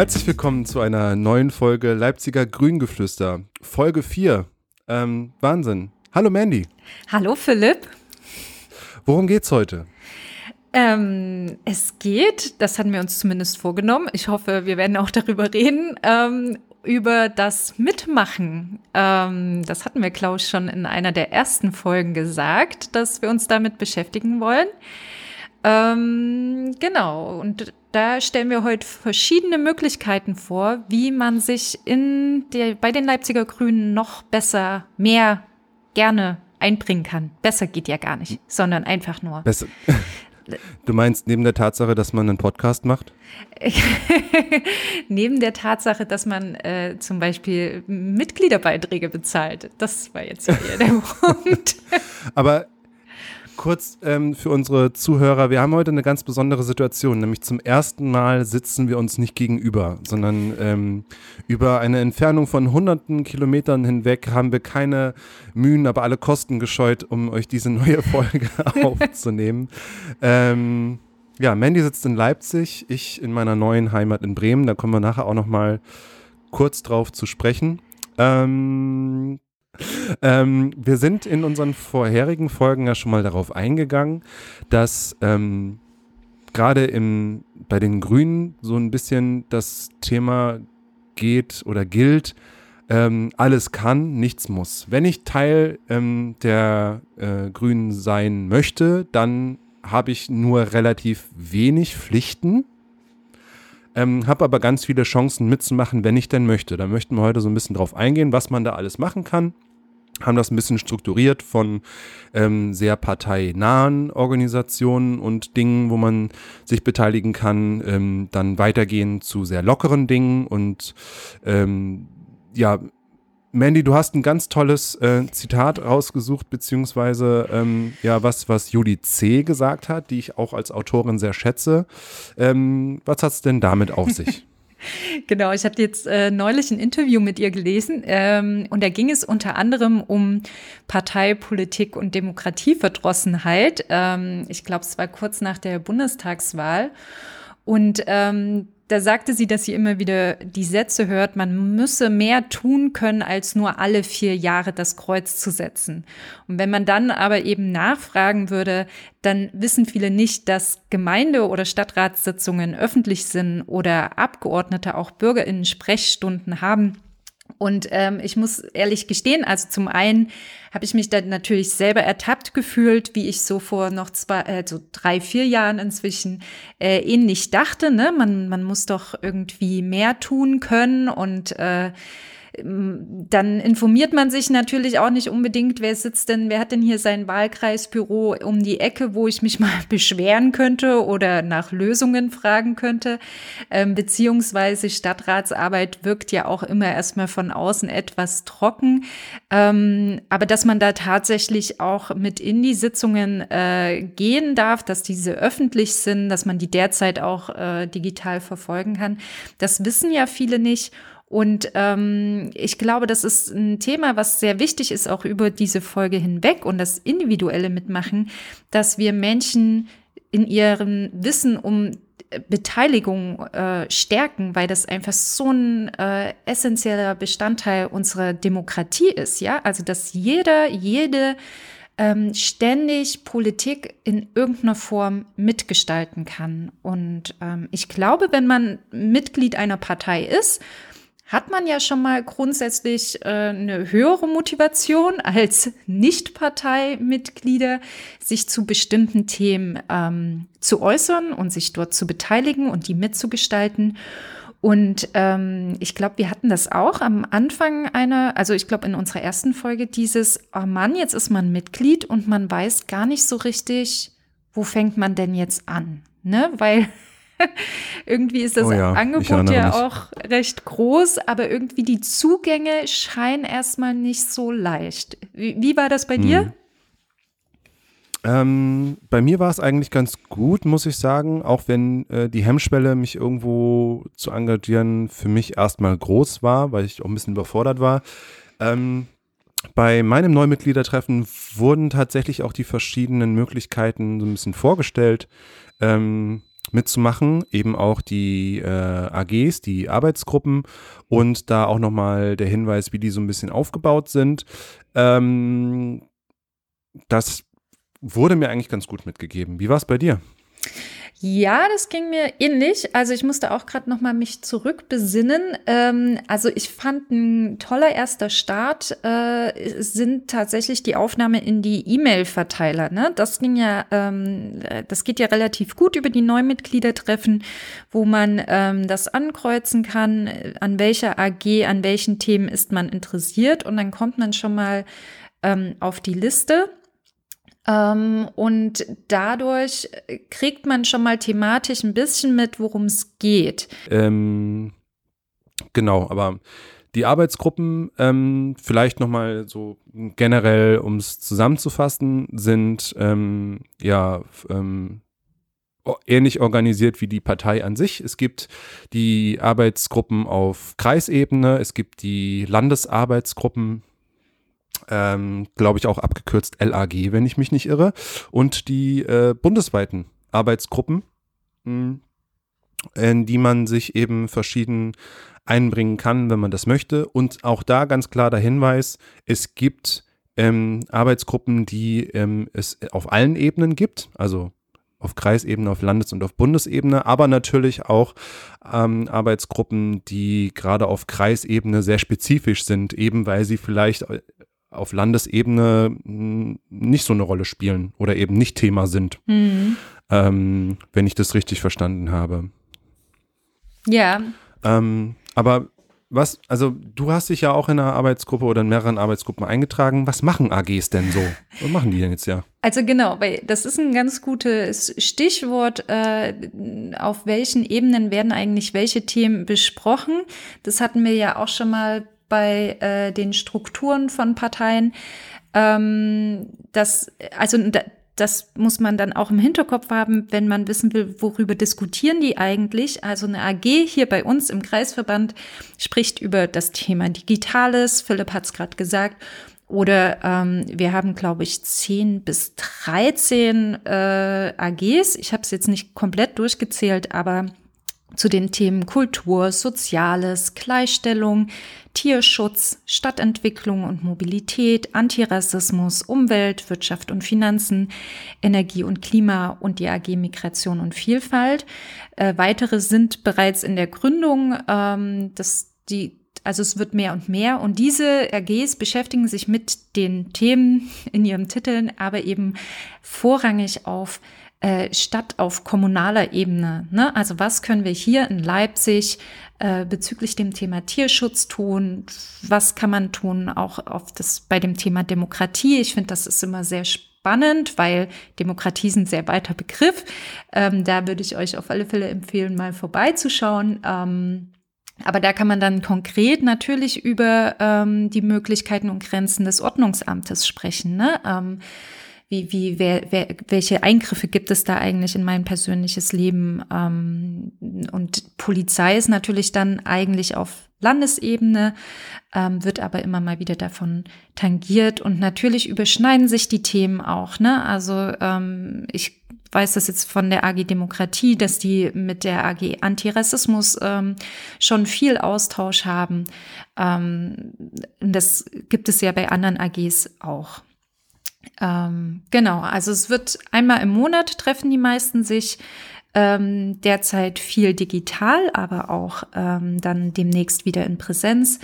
Herzlich willkommen zu einer neuen Folge Leipziger Grüngeflüster. Folge 4. Ähm, Wahnsinn. Hallo Mandy. Hallo Philipp. Worum geht's heute? Ähm, es geht, das hatten wir uns zumindest vorgenommen. Ich hoffe, wir werden auch darüber reden, ähm, über das Mitmachen. Ähm, das hatten wir, ich, schon in einer der ersten Folgen gesagt, dass wir uns damit beschäftigen wollen. Ähm, genau, und da stellen wir heute verschiedene Möglichkeiten vor, wie man sich in der, bei den Leipziger Grünen noch besser, mehr gerne einbringen kann. Besser geht ja gar nicht, sondern einfach nur. Besser. Du meinst neben der Tatsache, dass man einen Podcast macht? neben der Tatsache, dass man äh, zum Beispiel Mitgliederbeiträge bezahlt. Das war jetzt ja eher der Punkt. Aber kurz ähm, für unsere Zuhörer, wir haben heute eine ganz besondere Situation, nämlich zum ersten Mal sitzen wir uns nicht gegenüber, sondern ähm, über eine Entfernung von hunderten Kilometern hinweg haben wir keine Mühen, aber alle Kosten gescheut, um euch diese neue Folge aufzunehmen. Ähm, ja, Mandy sitzt in Leipzig, ich in meiner neuen Heimat in Bremen, da kommen wir nachher auch noch mal kurz drauf zu sprechen. Ähm, ähm, wir sind in unseren vorherigen Folgen ja schon mal darauf eingegangen, dass ähm, gerade bei den Grünen so ein bisschen das Thema geht oder gilt, ähm, alles kann, nichts muss. Wenn ich Teil ähm, der äh, Grünen sein möchte, dann habe ich nur relativ wenig Pflichten, ähm, habe aber ganz viele Chancen mitzumachen, wenn ich denn möchte. Da möchten wir heute so ein bisschen drauf eingehen, was man da alles machen kann haben das ein bisschen strukturiert von ähm, sehr parteinahen Organisationen und Dingen, wo man sich beteiligen kann, ähm, dann weitergehen zu sehr lockeren Dingen und ähm, ja, Mandy, du hast ein ganz tolles äh, Zitat rausgesucht, beziehungsweise ähm, ja, was, was Julie C. gesagt hat, die ich auch als Autorin sehr schätze. Ähm, was hat es denn damit auf sich? Genau, ich hatte jetzt äh, neulich ein Interview mit ihr gelesen ähm, und da ging es unter anderem um Parteipolitik und Demokratieverdrossenheit. Ähm, ich glaube, es war kurz nach der Bundestagswahl. Und ähm, da sagte sie, dass sie immer wieder die Sätze hört, man müsse mehr tun können, als nur alle vier Jahre das Kreuz zu setzen. Und wenn man dann aber eben nachfragen würde, dann wissen viele nicht, dass Gemeinde- oder Stadtratssitzungen öffentlich sind oder Abgeordnete auch Bürgerinnen Sprechstunden haben und ähm, ich muss ehrlich gestehen, also zum einen habe ich mich dann natürlich selber ertappt gefühlt, wie ich so vor noch zwei, äh, so drei, vier Jahren inzwischen äh, ähnlich dachte. Ne? Man, man muss doch irgendwie mehr tun können und äh, dann informiert man sich natürlich auch nicht unbedingt, wer sitzt denn, wer hat denn hier sein Wahlkreisbüro um die Ecke, wo ich mich mal beschweren könnte oder nach Lösungen fragen könnte. Ähm, beziehungsweise Stadtratsarbeit wirkt ja auch immer erstmal von außen etwas trocken. Ähm, aber dass man da tatsächlich auch mit in die Sitzungen äh, gehen darf, dass diese öffentlich sind, dass man die derzeit auch äh, digital verfolgen kann, das wissen ja viele nicht. Und ähm, ich glaube, das ist ein Thema, was sehr wichtig ist, auch über diese Folge hinweg und das individuelle Mitmachen, dass wir Menschen in ihrem Wissen um Beteiligung äh, stärken, weil das einfach so ein äh, essentieller Bestandteil unserer Demokratie ist, ja. Also dass jeder, jede ähm, ständig Politik in irgendeiner Form mitgestalten kann. Und ähm, ich glaube, wenn man Mitglied einer Partei ist, hat man ja schon mal grundsätzlich äh, eine höhere Motivation als Nicht-Parteimitglieder, sich zu bestimmten Themen ähm, zu äußern und sich dort zu beteiligen und die mitzugestalten. Und ähm, ich glaube, wir hatten das auch am Anfang einer, also ich glaube in unserer ersten Folge, dieses, oh Mann, jetzt ist man Mitglied und man weiß gar nicht so richtig, wo fängt man denn jetzt an? Ne? Weil irgendwie ist das oh ja, Angebot ja auch recht groß, aber irgendwie die Zugänge scheinen erstmal nicht so leicht. Wie, wie war das bei hm. dir? Ähm, bei mir war es eigentlich ganz gut, muss ich sagen, auch wenn äh, die Hemmschwelle, mich irgendwo zu engagieren, für mich erstmal groß war, weil ich auch ein bisschen überfordert war. Ähm, bei meinem Neumitgliedertreffen wurden tatsächlich auch die verschiedenen Möglichkeiten so ein bisschen vorgestellt. Ähm, mitzumachen, eben auch die äh, AGs, die Arbeitsgruppen und da auch nochmal der Hinweis, wie die so ein bisschen aufgebaut sind. Ähm, das wurde mir eigentlich ganz gut mitgegeben. Wie war es bei dir? Ja, das ging mir ähnlich. Also ich musste auch gerade noch mal mich zurückbesinnen. Ähm, also ich fand ein toller erster Start äh, sind tatsächlich die Aufnahme in die E-Mail-Verteiler. Ne? Das ging ja, ähm, das geht ja relativ gut über die Neumitgliedertreffen, wo man ähm, das ankreuzen kann, an welcher AG, an welchen Themen ist man interessiert und dann kommt man schon mal ähm, auf die Liste. Ähm, und dadurch kriegt man schon mal thematisch ein bisschen mit, worum es geht. Ähm, genau, aber die Arbeitsgruppen, ähm, vielleicht nochmal so generell, um es zusammenzufassen, sind ähm, ja ähm, ähnlich organisiert wie die Partei an sich. Es gibt die Arbeitsgruppen auf Kreisebene, es gibt die Landesarbeitsgruppen ähm, glaube ich auch abgekürzt LAG, wenn ich mich nicht irre, und die äh, bundesweiten Arbeitsgruppen, mh, in die man sich eben verschieden einbringen kann, wenn man das möchte. Und auch da ganz klar der Hinweis, es gibt ähm, Arbeitsgruppen, die ähm, es auf allen Ebenen gibt, also auf Kreisebene, auf Landes- und auf Bundesebene, aber natürlich auch ähm, Arbeitsgruppen, die gerade auf Kreisebene sehr spezifisch sind, eben weil sie vielleicht auf Landesebene hm, nicht so eine Rolle spielen oder eben nicht Thema sind, mhm. ähm, wenn ich das richtig verstanden habe. Ja. Ähm, aber was, also du hast dich ja auch in einer Arbeitsgruppe oder in mehreren Arbeitsgruppen eingetragen. Was machen AGs denn so? Was machen die denn jetzt ja? Also genau, weil das ist ein ganz gutes Stichwort. Äh, auf welchen Ebenen werden eigentlich welche Themen besprochen? Das hatten wir ja auch schon mal bei äh, den Strukturen von Parteien. Ähm, das, also das muss man dann auch im Hinterkopf haben, wenn man wissen will, worüber diskutieren die eigentlich. Also eine AG hier bei uns im Kreisverband spricht über das Thema Digitales. Philipp hat es gerade gesagt. Oder ähm, wir haben, glaube ich, 10 bis 13 äh, AGs. Ich habe es jetzt nicht komplett durchgezählt, aber zu den Themen Kultur, Soziales, Gleichstellung, Tierschutz, Stadtentwicklung und Mobilität, Antirassismus, Umwelt, Wirtschaft und Finanzen, Energie und Klima und die AG Migration und Vielfalt. Äh, weitere sind bereits in der Gründung. Ähm, das, die, also es wird mehr und mehr. Und diese AGs beschäftigen sich mit den Themen in ihren Titeln, aber eben vorrangig auf äh, Stadt auf kommunaler Ebene. Ne? Also was können wir hier in Leipzig äh, bezüglich dem Thema Tierschutz tun? Was kann man tun auch auf das, bei dem Thema Demokratie? Ich finde, das ist immer sehr spannend, weil Demokratie ist ein sehr weiter Begriff. Ähm, da würde ich euch auf alle Fälle empfehlen, mal vorbeizuschauen. Ähm, aber da kann man dann konkret natürlich über ähm, die Möglichkeiten und Grenzen des Ordnungsamtes sprechen. Ne? Ähm, wie, wie, wer, wer, welche Eingriffe gibt es da eigentlich in mein persönliches Leben? Ähm, und Polizei ist natürlich dann eigentlich auf Landesebene, ähm, wird aber immer mal wieder davon tangiert. Und natürlich überschneiden sich die Themen auch. Ne? Also ähm, ich weiß das jetzt von der AG Demokratie, dass die mit der AG Antirassismus ähm, schon viel Austausch haben. Ähm, das gibt es ja bei anderen AGs auch. Ähm, genau, also es wird einmal im Monat treffen die meisten sich. Ähm, derzeit viel digital, aber auch ähm, dann demnächst wieder in Präsenz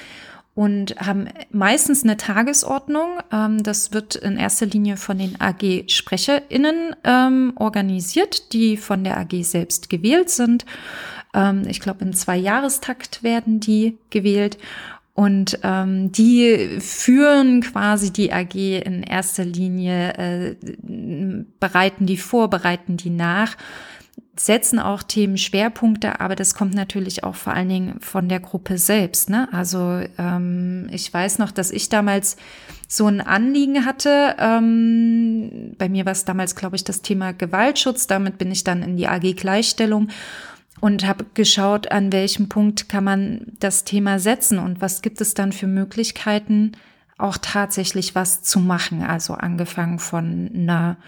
und haben meistens eine Tagesordnung. Ähm, das wird in erster Linie von den AG-SprecherInnen ähm, organisiert, die von der AG selbst gewählt sind. Ähm, ich glaube, im Zwei-Jahrestakt werden die gewählt. Und ähm, die führen quasi die AG in erster Linie, äh, bereiten die vor, bereiten die nach, setzen auch Themenschwerpunkte, aber das kommt natürlich auch vor allen Dingen von der Gruppe selbst. Ne? Also ähm, ich weiß noch, dass ich damals so ein Anliegen hatte. Ähm, bei mir war es damals, glaube ich, das Thema Gewaltschutz. Damit bin ich dann in die AG Gleichstellung und habe geschaut, an welchem Punkt kann man das Thema setzen und was gibt es dann für Möglichkeiten, auch tatsächlich was zu machen. Also angefangen von einer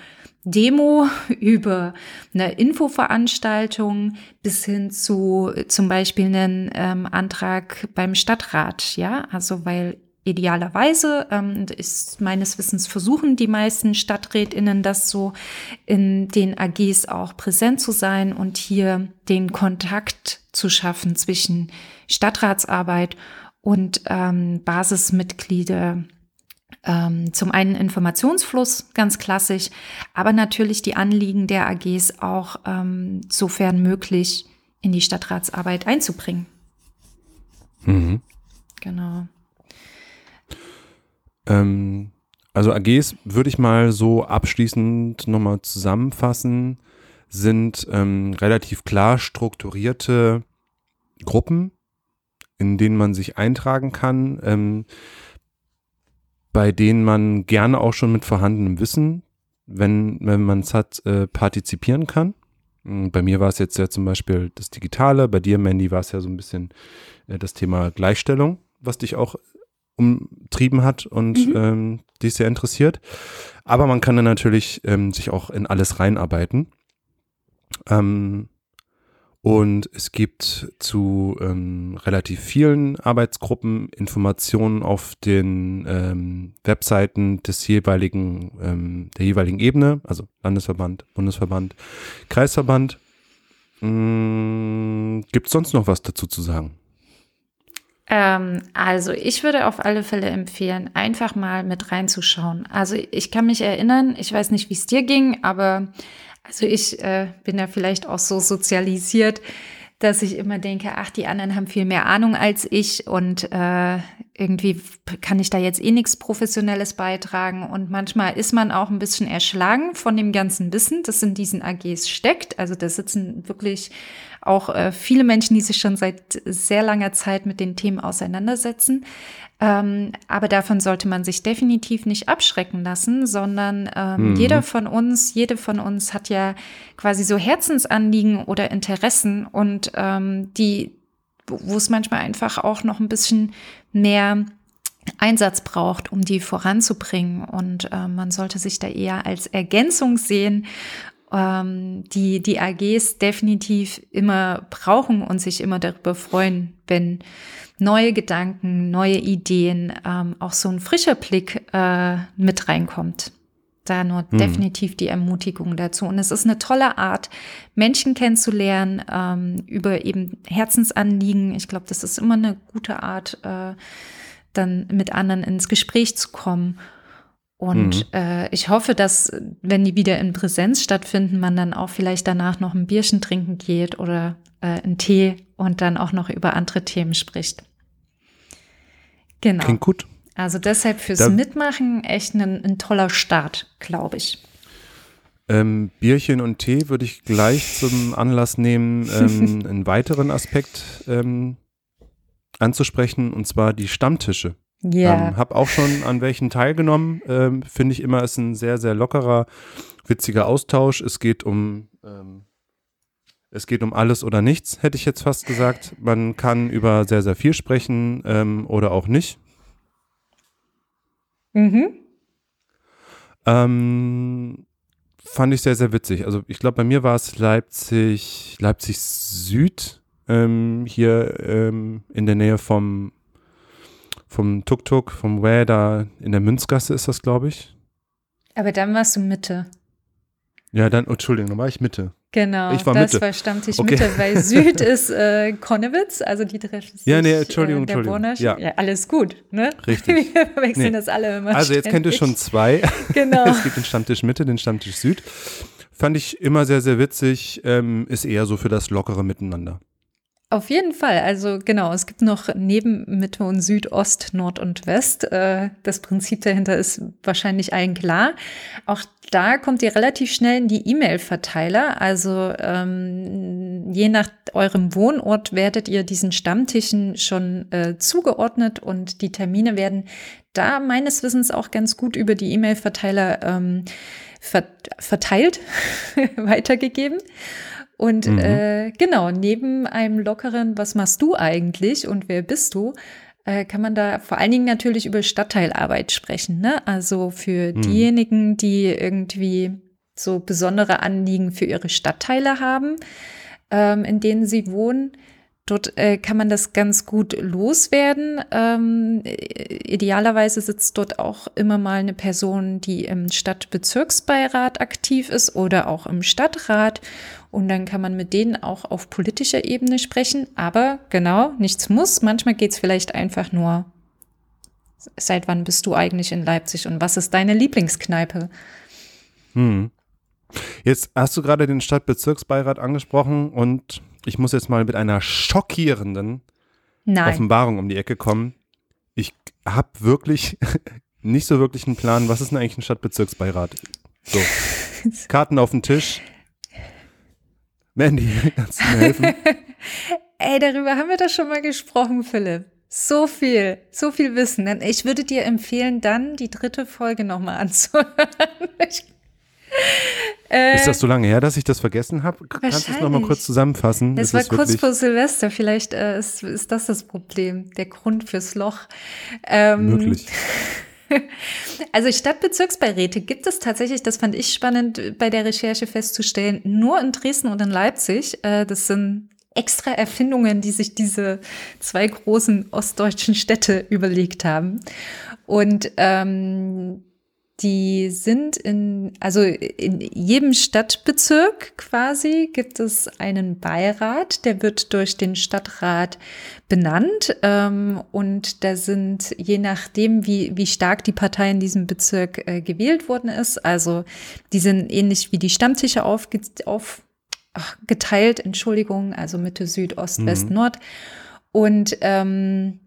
Demo über eine Infoveranstaltung bis hin zu zum Beispiel einen ähm, Antrag beim Stadtrat. Ja, also weil idealerweise ähm, ist meines Wissens versuchen die meisten Stadträtinnen das so in den AGs auch präsent zu sein und hier den Kontakt zu schaffen zwischen Stadtratsarbeit und ähm, Basismitglieder ähm, zum einen Informationsfluss, ganz klassisch, aber natürlich die Anliegen der AGs auch ähm, sofern möglich in die Stadtratsarbeit einzubringen. Mhm. Genau. Ähm, also AGs würde ich mal so abschließend nochmal zusammenfassen, sind ähm, relativ klar strukturierte Gruppen, in denen man sich eintragen kann. Ähm, bei denen man gerne auch schon mit vorhandenem Wissen, wenn, wenn man es hat, äh, partizipieren kann. Hm, bei mir war es jetzt ja zum Beispiel das Digitale, bei dir, Mandy, war es ja so ein bisschen äh, das Thema Gleichstellung, was dich auch umtrieben hat und mhm. ähm, dich sehr interessiert. Aber man kann dann natürlich ähm, sich auch in alles reinarbeiten. Ähm, und es gibt zu ähm, relativ vielen Arbeitsgruppen Informationen auf den ähm, Webseiten des jeweiligen, ähm, der jeweiligen Ebene, also Landesverband, Bundesverband, Kreisverband. Hm, gibt es sonst noch was dazu zu sagen? Ähm, also ich würde auf alle Fälle empfehlen, einfach mal mit reinzuschauen. Also ich kann mich erinnern, ich weiß nicht, wie es dir ging, aber also ich äh, bin ja vielleicht auch so sozialisiert, dass ich immer denke, ach, die anderen haben viel mehr Ahnung als ich und äh, irgendwie kann ich da jetzt eh nichts Professionelles beitragen. Und manchmal ist man auch ein bisschen erschlagen von dem ganzen Wissen, das in diesen AGs steckt. Also da sitzen wirklich auch äh, viele Menschen, die sich schon seit sehr langer Zeit mit den Themen auseinandersetzen. Ähm, aber davon sollte man sich definitiv nicht abschrecken lassen, sondern ähm, mhm. jeder von uns, jede von uns hat ja quasi so Herzensanliegen oder Interessen und ähm, die, wo es manchmal einfach auch noch ein bisschen mehr Einsatz braucht, um die voranzubringen. Und äh, man sollte sich da eher als Ergänzung sehen ähm, die die AGs definitiv immer brauchen und sich immer darüber freuen, wenn neue Gedanken, neue Ideen, ähm, auch so ein frischer Blick äh, mit reinkommt. Da nur mhm. definitiv die Ermutigung dazu. Und es ist eine tolle Art, Menschen kennenzulernen, ähm, über eben Herzensanliegen. Ich glaube, das ist immer eine gute Art, äh, dann mit anderen ins Gespräch zu kommen. Und mhm. äh, ich hoffe, dass, wenn die wieder in Präsenz stattfinden, man dann auch vielleicht danach noch ein Bierchen trinken geht oder äh, einen Tee und dann auch noch über andere Themen spricht. Genau. Klingt gut. Also deshalb fürs da, Mitmachen echt ein, ein toller Start, glaube ich. Ähm, Bierchen und Tee würde ich gleich zum Anlass nehmen, ähm, einen weiteren Aspekt ähm, anzusprechen, und zwar die Stammtische. Ja. Ähm, hab auch schon an welchen teilgenommen. Ähm, Finde ich immer ist ein sehr, sehr lockerer, witziger Austausch. Es geht um ähm, es geht um alles oder nichts, hätte ich jetzt fast gesagt. Man kann über sehr, sehr viel sprechen ähm, oder auch nicht. Mhm. Ähm, fand ich sehr, sehr witzig. Also ich glaube, bei mir war es Leipzig, Leipzig Süd, ähm, hier ähm, in der Nähe vom vom Tuk-Tuk, vom Where, da in der Münzgasse ist das, glaube ich. Aber dann warst du Mitte. Ja, dann, oh, Entschuldigung, dann war ich Mitte. Genau, ich war das Mitte. war Stammtisch okay. Mitte, weil Süd ist äh, Konnewitz, also die treffen sich. Ja, nee, Entschuldigung, äh, Entschuldigung. Ja. ja. alles gut, ne? Richtig. Wir verwechseln nee. das alle immer. Also jetzt kennt ihr schon zwei. Genau. es gibt den Stammtisch Mitte, den Stammtisch Süd. Fand ich immer sehr, sehr witzig, ähm, ist eher so für das lockere Miteinander. Auf jeden Fall. Also genau, es gibt noch neben Mitte und Süd, Ost, Nord und West. Äh, das Prinzip dahinter ist wahrscheinlich allen klar. Auch da kommt ihr relativ schnell in die E-Mail-Verteiler. Also ähm, je nach eurem Wohnort werdet ihr diesen Stammtischen schon äh, zugeordnet und die Termine werden da meines Wissens auch ganz gut über die E-Mail-Verteiler ähm, verteilt, weitergegeben. Und mhm. äh, genau, neben einem lockeren, was machst du eigentlich und wer bist du, äh, kann man da vor allen Dingen natürlich über Stadtteilarbeit sprechen. Ne? Also für mhm. diejenigen, die irgendwie so besondere Anliegen für ihre Stadtteile haben, ähm, in denen sie wohnen. Dort äh, kann man das ganz gut loswerden. Ähm, idealerweise sitzt dort auch immer mal eine Person, die im Stadtbezirksbeirat aktiv ist oder auch im Stadtrat. Und dann kann man mit denen auch auf politischer Ebene sprechen. Aber genau, nichts muss. Manchmal geht es vielleicht einfach nur, seit wann bist du eigentlich in Leipzig und was ist deine Lieblingskneipe? Hm. Jetzt hast du gerade den Stadtbezirksbeirat angesprochen und ich muss jetzt mal mit einer schockierenden Nein. Offenbarung um die Ecke kommen. Ich habe wirklich nicht so wirklich einen Plan, was ist denn eigentlich ein Stadtbezirksbeirat? So, Karten auf den Tisch. Mandy, kannst du mir helfen? Ey, darüber haben wir doch schon mal gesprochen, Philipp. So viel, so viel Wissen. Ich würde dir empfehlen, dann die dritte Folge nochmal anzuhören. Ich äh, ist das so lange her, dass ich das vergessen habe? Kannst du es nochmal kurz zusammenfassen? Es war kurz vor Silvester, vielleicht äh, ist, ist, das das Problem, der Grund fürs Loch. Ähm, Möglich. Also Stadtbezirksbeiräte gibt es tatsächlich, das fand ich spannend bei der Recherche festzustellen, nur in Dresden und in Leipzig. Äh, das sind extra Erfindungen, die sich diese zwei großen ostdeutschen Städte überlegt haben. Und ähm, die sind in, also in jedem Stadtbezirk quasi gibt es einen Beirat, der wird durch den Stadtrat benannt. Ähm, und da sind, je nachdem, wie, wie stark die Partei in diesem Bezirk äh, gewählt worden ist, also die sind ähnlich wie die Stammtische aufge, auf, ach, geteilt, Entschuldigung, also Mitte, Süd, Ost, mhm. West, Nord. Und ähm,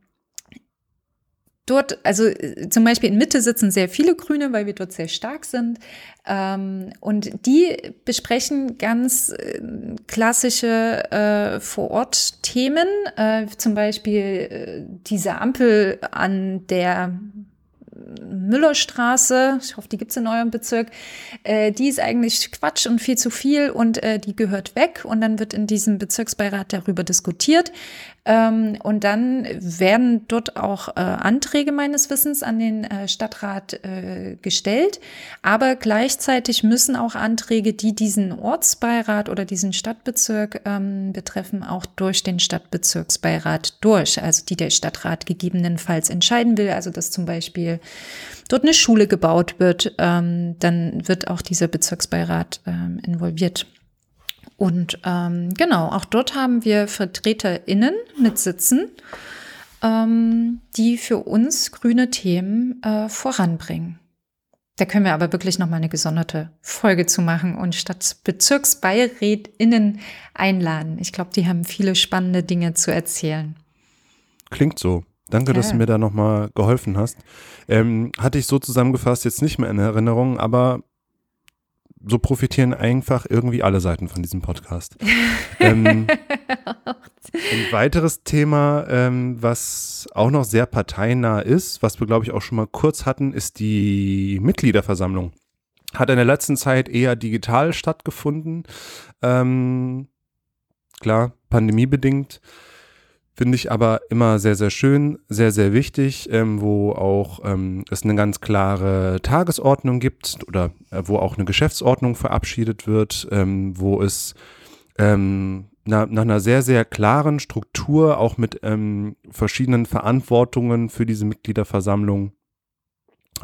dort, also äh, zum Beispiel in Mitte sitzen sehr viele Grüne, weil wir dort sehr stark sind. Ähm, und die besprechen ganz äh, klassische äh, Vor-Ort-Themen, zum Beispiel diese Ampel an der Müllerstraße, ich hoffe, die gibt es in eurem Bezirk, äh, die ist eigentlich Quatsch und viel zu viel und äh, die gehört weg. Und dann wird in diesem Bezirksbeirat darüber diskutiert. Ähm, und dann werden dort auch äh, Anträge meines Wissens an den äh, Stadtrat äh, gestellt. Aber gleichzeitig müssen auch Anträge, die diesen Ortsbeirat oder diesen Stadtbezirk ähm, betreffen, auch durch den Stadtbezirksbeirat durch. Also die der Stadtrat gegebenenfalls entscheiden will. Also dass zum Beispiel dort eine Schule gebaut wird, ähm, dann wird auch dieser Bezirksbeirat ähm, involviert. Und ähm, genau, auch dort haben wir VertreterInnen mit Sitzen, ähm, die für uns grüne Themen äh, voranbringen. Da können wir aber wirklich nochmal eine gesonderte Folge zu machen und statt BezirksbeirätInnen einladen. Ich glaube, die haben viele spannende Dinge zu erzählen. Klingt so. Danke, ja. dass du mir da nochmal geholfen hast. Ähm, hatte ich so zusammengefasst jetzt nicht mehr in Erinnerung, aber so profitieren einfach irgendwie alle Seiten von diesem Podcast. ähm, ein weiteres Thema, ähm, was auch noch sehr parteinah ist, was wir, glaube ich, auch schon mal kurz hatten, ist die Mitgliederversammlung. Hat in der letzten Zeit eher digital stattgefunden. Ähm, klar, pandemiebedingt. Finde ich aber immer sehr, sehr schön, sehr, sehr wichtig, ähm, wo auch ähm, es eine ganz klare Tagesordnung gibt oder äh, wo auch eine Geschäftsordnung verabschiedet wird, ähm, wo es ähm, na, nach einer sehr, sehr klaren Struktur, auch mit ähm, verschiedenen Verantwortungen für diese Mitgliederversammlung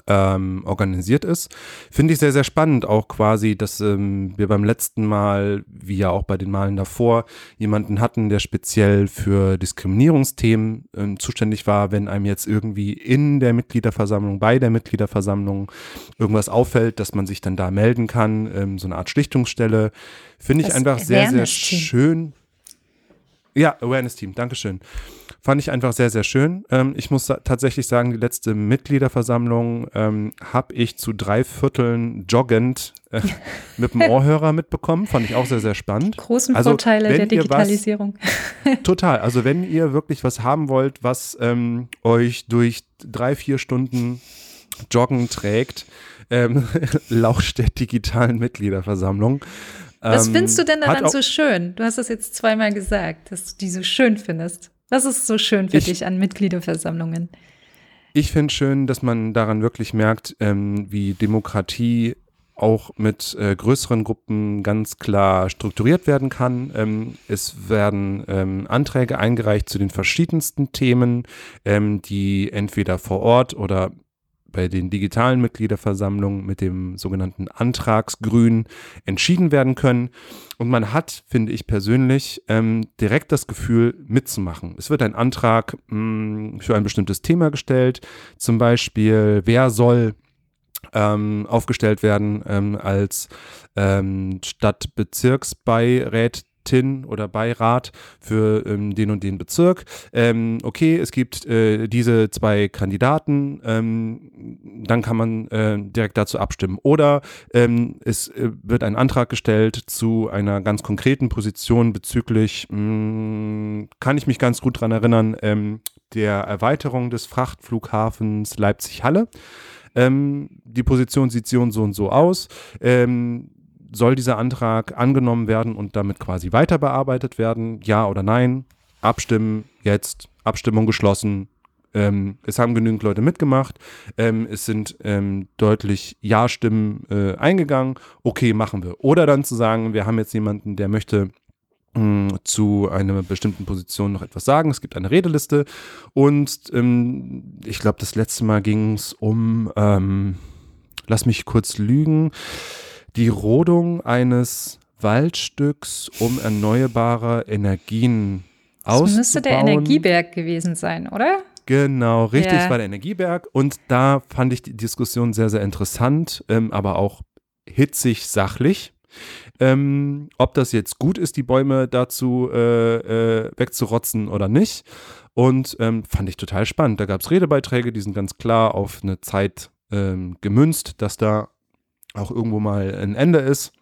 ähm, organisiert ist. Finde ich sehr, sehr spannend, auch quasi, dass ähm, wir beim letzten Mal, wie ja auch bei den Malen davor, jemanden hatten, der speziell für Diskriminierungsthemen ähm, zuständig war, wenn einem jetzt irgendwie in der Mitgliederversammlung, bei der Mitgliederversammlung irgendwas auffällt, dass man sich dann da melden kann, ähm, so eine Art Schlichtungsstelle. Finde ich das einfach sehr, sehr schön. Ja, Awareness-Team, Dankeschön. Fand ich einfach sehr, sehr schön. Ähm, ich muss tatsächlich sagen, die letzte Mitgliederversammlung ähm, habe ich zu drei Vierteln joggend äh, mit dem Ohrhörer mitbekommen. Fand ich auch sehr, sehr spannend. Die großen also, Vorteile der Digitalisierung. Was, total. Also wenn ihr wirklich was haben wollt, was ähm, euch durch drei, vier Stunden Joggen trägt, ähm, lauscht der digitalen Mitgliederversammlung. Was findest du denn daran so schön? Du hast das jetzt zweimal gesagt, dass du die so schön findest. Was ist so schön für ich, dich an Mitgliederversammlungen? Ich finde schön, dass man daran wirklich merkt, ähm, wie Demokratie auch mit äh, größeren Gruppen ganz klar strukturiert werden kann. Ähm, es werden ähm, Anträge eingereicht zu den verschiedensten Themen, ähm, die entweder vor Ort oder bei den digitalen Mitgliederversammlungen mit dem sogenannten Antragsgrün entschieden werden können. Und man hat, finde ich persönlich, ähm, direkt das Gefühl mitzumachen. Es wird ein Antrag mh, mm, für ein bestimmtes Thema gestellt, zum Beispiel, wer soll ähm, aufgestellt werden ähm, als ähm, Stadtbezirksbeirätin oder Beirat für ähm, den und den Bezirk. Ähm, okay, es gibt äh, diese zwei Kandidaten, ähm, dann kann man äh, direkt dazu abstimmen. Oder ähm, es äh, wird ein Antrag gestellt zu einer ganz konkreten Position bezüglich, mh, mm, kann ich mich ganz gut daran erinnern, ähm, der Erweiterung des Frachtflughafens Leipzig-Halle. Ähm, die Position sieht so und so und so aus. Ähm, soll dieser Antrag angenommen werden und damit quasi weiter bearbeitet werden? Ja oder nein? Abstimmen jetzt. Abstimmung geschlossen. Ähm, es haben genügend Leute mitgemacht. Ähm, es sind ähm, deutlich Ja-Stimmen äh, eingegangen. Okay, machen wir. Oder dann zu sagen, wir haben jetzt jemanden, der möchte zu einer bestimmten Position noch etwas sagen. Es gibt eine Redeliste und ähm, ich glaube, das letzte Mal ging es um, ähm, lass mich kurz lügen, die Rodung eines Waldstücks, um erneuerbare Energien auszubauen. Das müsste der Energieberg gewesen sein, oder? Genau, richtig, ja. war der Energieberg. Und da fand ich die Diskussion sehr, sehr interessant, ähm, aber auch hitzig sachlich. Ähm, ob das jetzt gut ist, die Bäume dazu äh, äh, wegzurotzen oder nicht. Und ähm, fand ich total spannend. Da gab es Redebeiträge, die sind ganz klar auf eine Zeit ähm, gemünzt, dass da auch irgendwo mal ein Ende ist.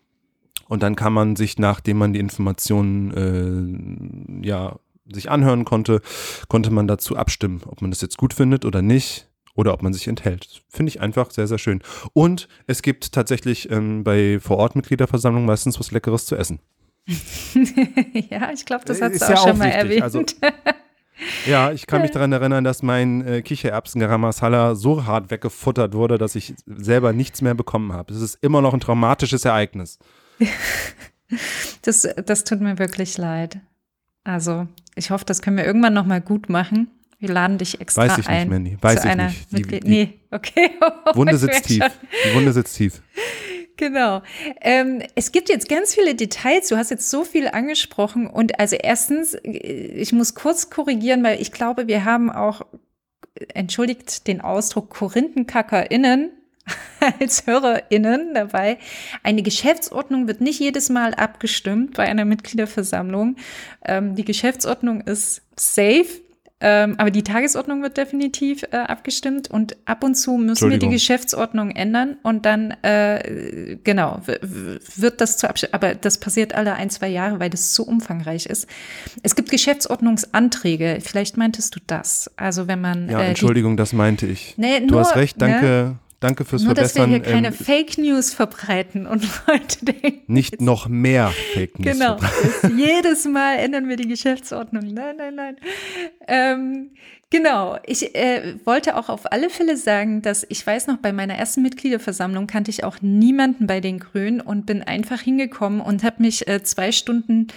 Und dann kann man sich, nachdem man die Informationen äh, ja sich anhören konnte, konnte man dazu abstimmen, ob man das jetzt gut findet oder nicht oder ob man sich enthält. Finde ich einfach sehr, sehr schön. Und es gibt tatsächlich ähm, bei Vorortmitgliederversammlungen meistens was Leckeres zu essen. ja, ich glaube, das hat du auch ja schon mal wichtig. erwähnt. Also, ja, ich kann mich daran erinnern, dass mein äh, Kichererbsen Masala so hart weggefuttert wurde, dass ich selber nichts mehr bekommen habe. Es ist immer noch ein traumatisches Ereignis. das, das tut mir wirklich leid. Also, ich hoffe, das können wir irgendwann noch mal gut machen. Wir laden dich extra ein. Weiß ich ein nicht, Mandy. Weiß ich nicht. Die, die, nee, okay. Wunde sitzt tief. Die Wunde sitzt tief. Genau. Ähm, es gibt jetzt ganz viele Details. Du hast jetzt so viel angesprochen. Und also erstens, ich muss kurz korrigieren, weil ich glaube, wir haben auch, entschuldigt den Ausdruck, KorinthenkackerInnen als HörerInnen dabei. Eine Geschäftsordnung wird nicht jedes Mal abgestimmt bei einer Mitgliederversammlung. Ähm, die Geschäftsordnung ist safe. Ähm, aber die Tagesordnung wird definitiv äh, abgestimmt und ab und zu müssen wir die Geschäftsordnung ändern und dann, äh, genau, wird das zu Abstimmung. Aber das passiert alle ein, zwei Jahre, weil das so umfangreich ist. Es gibt Geschäftsordnungsanträge. Vielleicht meintest du das. Also wenn man. Ja, äh, Entschuldigung, das meinte ich. Nee, du nur, hast recht, danke. Ne? Danke fürs Nur, Verbessern. Nur, dass wir hier keine ähm, Fake News verbreiten und Leute denken. Nicht noch mehr Fake News Genau. jedes Mal ändern wir die Geschäftsordnung. Nein, nein, nein. Ähm, genau. Ich äh, wollte auch auf alle Fälle sagen, dass ich weiß noch, bei meiner ersten Mitgliederversammlung kannte ich auch niemanden bei den Grünen und bin einfach hingekommen und habe mich äh, zwei Stunden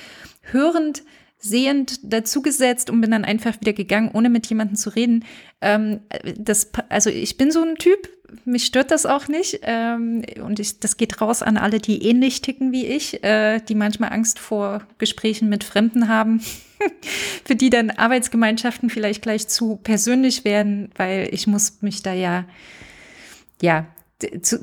hörend sehend dazugesetzt und bin dann einfach wieder gegangen, ohne mit jemandem zu reden. Ähm, das, also ich bin so ein Typ, mich stört das auch nicht. Ähm, und ich, das geht raus an alle, die ähnlich ticken wie ich, äh, die manchmal Angst vor Gesprächen mit Fremden haben, für die dann Arbeitsgemeinschaften vielleicht gleich zu persönlich werden, weil ich muss mich da ja, ja, zu,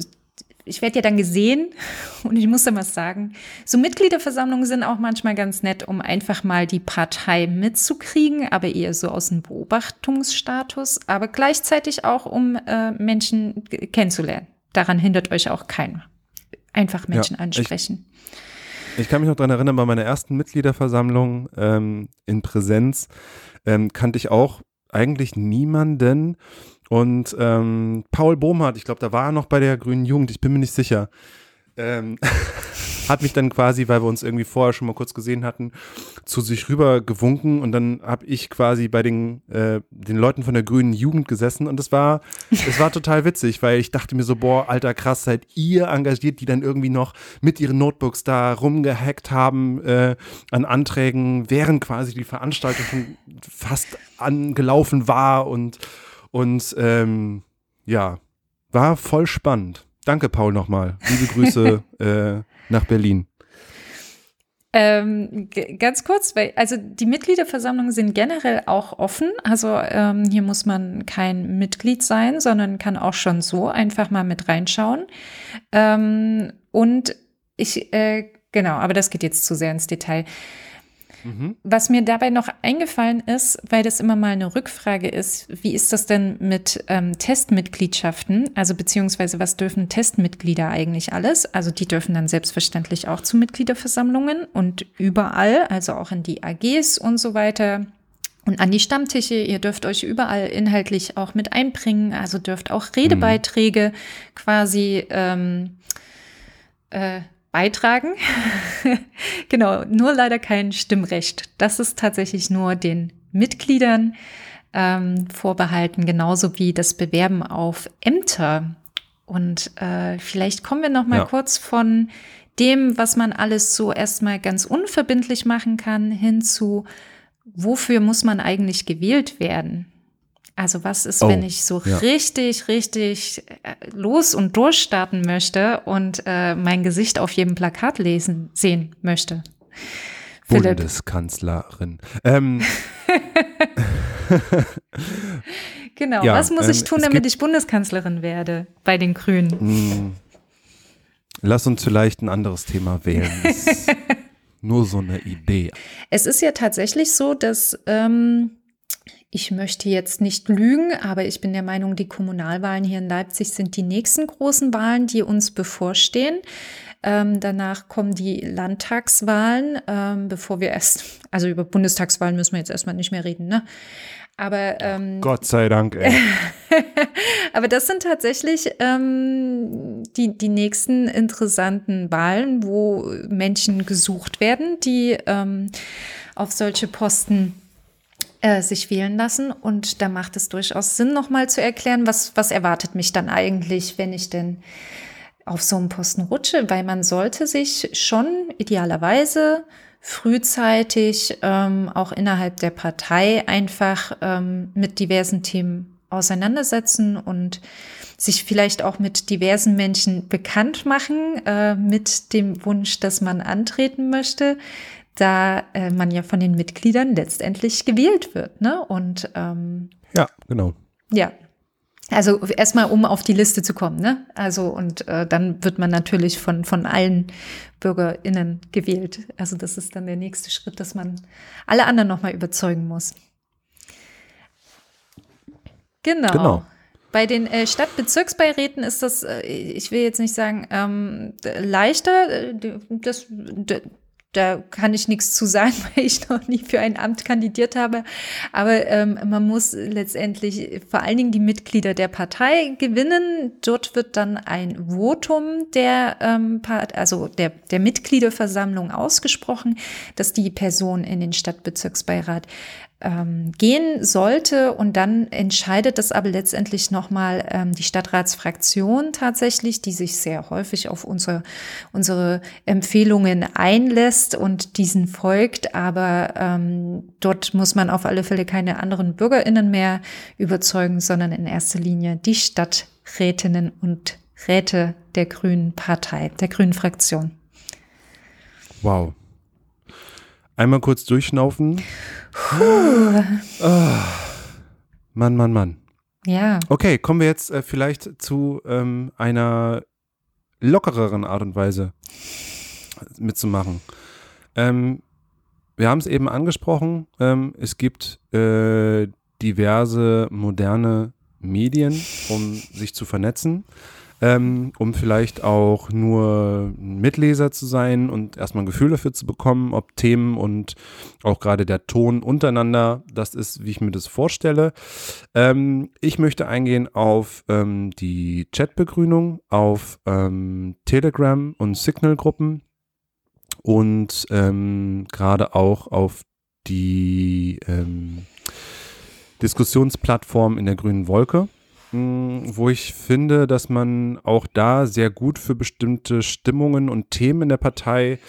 ich werde ja dann gesehen und ich muss da mal sagen, so Mitgliederversammlungen sind auch manchmal ganz nett, um einfach mal die Partei mitzukriegen, aber eher so aus dem Beobachtungsstatus, aber gleichzeitig auch, um äh, Menschen kennenzulernen. Daran hindert euch auch keiner. Einfach Menschen ja, ansprechen. Ich, ich, kann mich noch daran erinnern, bei meiner ersten Mitgliederversammlung ähm, in Präsenz ähm, kannte ich auch eigentlich niemanden, und ähm, Paul Bohmhardt, ich glaube, da war er noch bei der Grünen Jugend, ich bin mir nicht sicher. Ähm, hat mich dann quasi, weil wir uns irgendwie vorher schon mal kurz gesehen hatten, zu sich rüber gewunken und dann habe ich quasi bei den, äh, den Leuten von der grünen Jugend gesessen und es war, es war total witzig, weil ich dachte mir so, boah, alter krass, seid ihr engagiert, die dann irgendwie noch mit ihren Notebooks da rumgehackt haben äh, an Anträgen, während quasi die Veranstaltung schon fast angelaufen war und, und ähm, ja, war voll spannend. Danke, Paul, nochmal. Liebe Grüße äh, nach Berlin. Ähm, ganz kurz, weil also die Mitgliederversammlungen sind generell auch offen. Also ähm, hier muss man kein Mitglied sein, sondern kann auch schon so einfach mal mit reinschauen. Ähm, und ich, äh, genau, aber das geht jetzt zu sehr ins Detail. Mhm. Was mir dabei noch eingefallen ist, weil das immer mal eine Rückfrage ist, wie ist das denn mit ähm, Testmitgliedschaften? Also beziehungsweise was dürfen Testmitglieder eigentlich alles? Also die dürfen dann selbstverständlich auch zu Mitgliederversammlungen und überall, also auch in die AGs und so weiter. Und an die Stammtische, ihr dürft euch überall inhaltlich auch mit einbringen, also dürft auch Redebeiträge mhm. quasi ähm, äh, beitragen. genau, nur leider kein Stimmrecht. Das ist tatsächlich nur den Mitgliedern ähm, vorbehalten, genauso wie das Bewerben auf Ämter. Und äh, vielleicht kommen wir noch mal ja. kurz von dem, was man alles so erstmal ganz unverbindlich machen kann, hin zu, wofür muss man eigentlich gewählt werden? Also was ist, oh, wenn ich so ja. richtig, richtig äh, los und durchstarten möchte und äh, mein Gesicht auf jedem Plakat lesen, sehen möchte? Philipp. Bundeskanzlerin. Ähm. genau, ja, was muss ich ähm, tun, damit ich Bundeskanzlerin werde bei den Grünen? Hm. Lass uns vielleicht ein anderes Thema wählen. nur so eine Idee. Es ist ja tatsächlich so, dass ähm, ich möchte jetzt nicht lügen, aber ich bin der Meinung, die Kommunalwahlen hier in Leipzig sind die nächsten großen Wahlen, die uns bevorstehen. Ähm, danach kommen die Landtagswahlen, ähm, bevor wir erst, also über Bundestagswahlen müssen wir jetzt erstmal nicht mehr reden, ne? Aber ähm, Gott sei Dank. Ey. aber das sind tatsächlich ähm, die, die nächsten interessanten Wahlen, wo Menschen gesucht werden, die ähm, auf solche Posten äh, sich wählen lassen. Und da macht es durchaus Sinn, nochmal zu erklären, was, was erwartet mich dann eigentlich, wenn ich denn auf so einen Posten rutsche, weil man sollte sich schon idealerweise frühzeitig ähm, auch innerhalb der Partei einfach ähm, mit diversen Themen auseinandersetzen und sich vielleicht auch mit diversen Menschen bekannt machen, äh, mit dem Wunsch, dass man antreten möchte da äh, man ja von den Mitgliedern letztendlich gewählt wird. Ne? Und ähm, ja, genau. Ja. Also erstmal, um auf die Liste zu kommen, ne? Also und äh, dann wird man natürlich von, von allen BürgerInnen gewählt. Also das ist dann der nächste Schritt, dass man alle anderen nochmal überzeugen muss. Genau. genau. Bei den äh, Stadtbezirksbeiräten ist das, äh, ich will jetzt nicht sagen, ähm, leichter. Äh, das, da kann ich nichts zu sagen, weil ich noch nie für ein Amt kandidiert habe. Aber ähm, man muss letztendlich vor allen Dingen die Mitglieder der Partei gewinnen. Dort wird dann ein Votum der, ähm, also der, der Mitgliederversammlung ausgesprochen, dass die Person in den Stadtbezirksbeirat ähm, gehen sollte. Und dann entscheidet das aber letztendlich nochmal ähm, die Stadtratsfraktion tatsächlich, die sich sehr häufig auf unsere, unsere Empfehlungen einlässt und diesen folgt. Aber ähm, dort muss man auf alle Fälle keine anderen BürgerInnen mehr überzeugen, sondern in erster Linie die Stadträtinnen und Räte der Grünen Partei, der Grünen Fraktion. Wow. Einmal kurz durchschnaufen. Oh. Mann, Mann, Mann. Ja. Okay, kommen wir jetzt äh, vielleicht zu ähm, einer lockereren Art und Weise mitzumachen. Ähm, wir haben es eben angesprochen, ähm, es gibt äh, diverse moderne Medien, um sich zu vernetzen ähm, um vielleicht auch nur Mitleser zu sein und erstmal ein Gefühl dafür zu bekommen, ob Themen und auch gerade der Ton untereinander das ist, wie ich mir das vorstelle. Ähm, ich möchte eingehen auf ähm, die Chatbegrünung, auf ähm, Telegram und Signal-Gruppen und ähm, gerade auch auf die ähm, Diskussionsplattform in der grünen Wolke, wo ich finde, dass man auch da sehr gut für bestimmte Stimmungen und Themen in der Partei